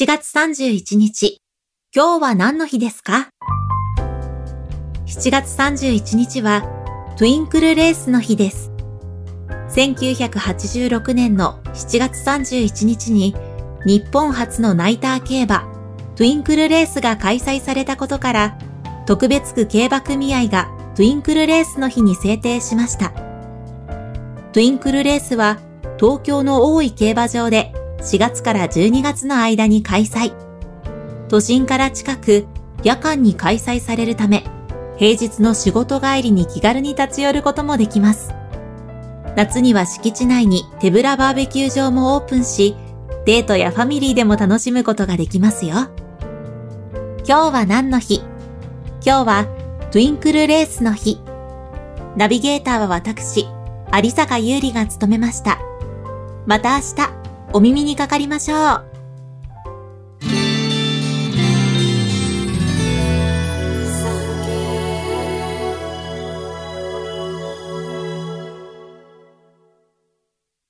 7月31日、今日は何の日ですか ?7 月31日は、トゥインクルレースの日です。1986年の7月31日に、日本初のナイター競馬、トゥインクルレースが開催されたことから、特別区競馬組合がトゥインクルレースの日に制定しました。トゥインクルレースは、東京の大井競馬場で4月から12月の間に開催。都心から近く、夜間に開催されるため、平日の仕事帰りに気軽に立ち寄ることもできます。夏には敷地内に手ぶらバーベキュー場もオープンし、デートやファミリーでも楽しむことができますよ。今日は何の日？今日はトゥインクルレースの日。ナビゲーターは私、有坂優里が務めました。また明日、お耳にかかりましょう。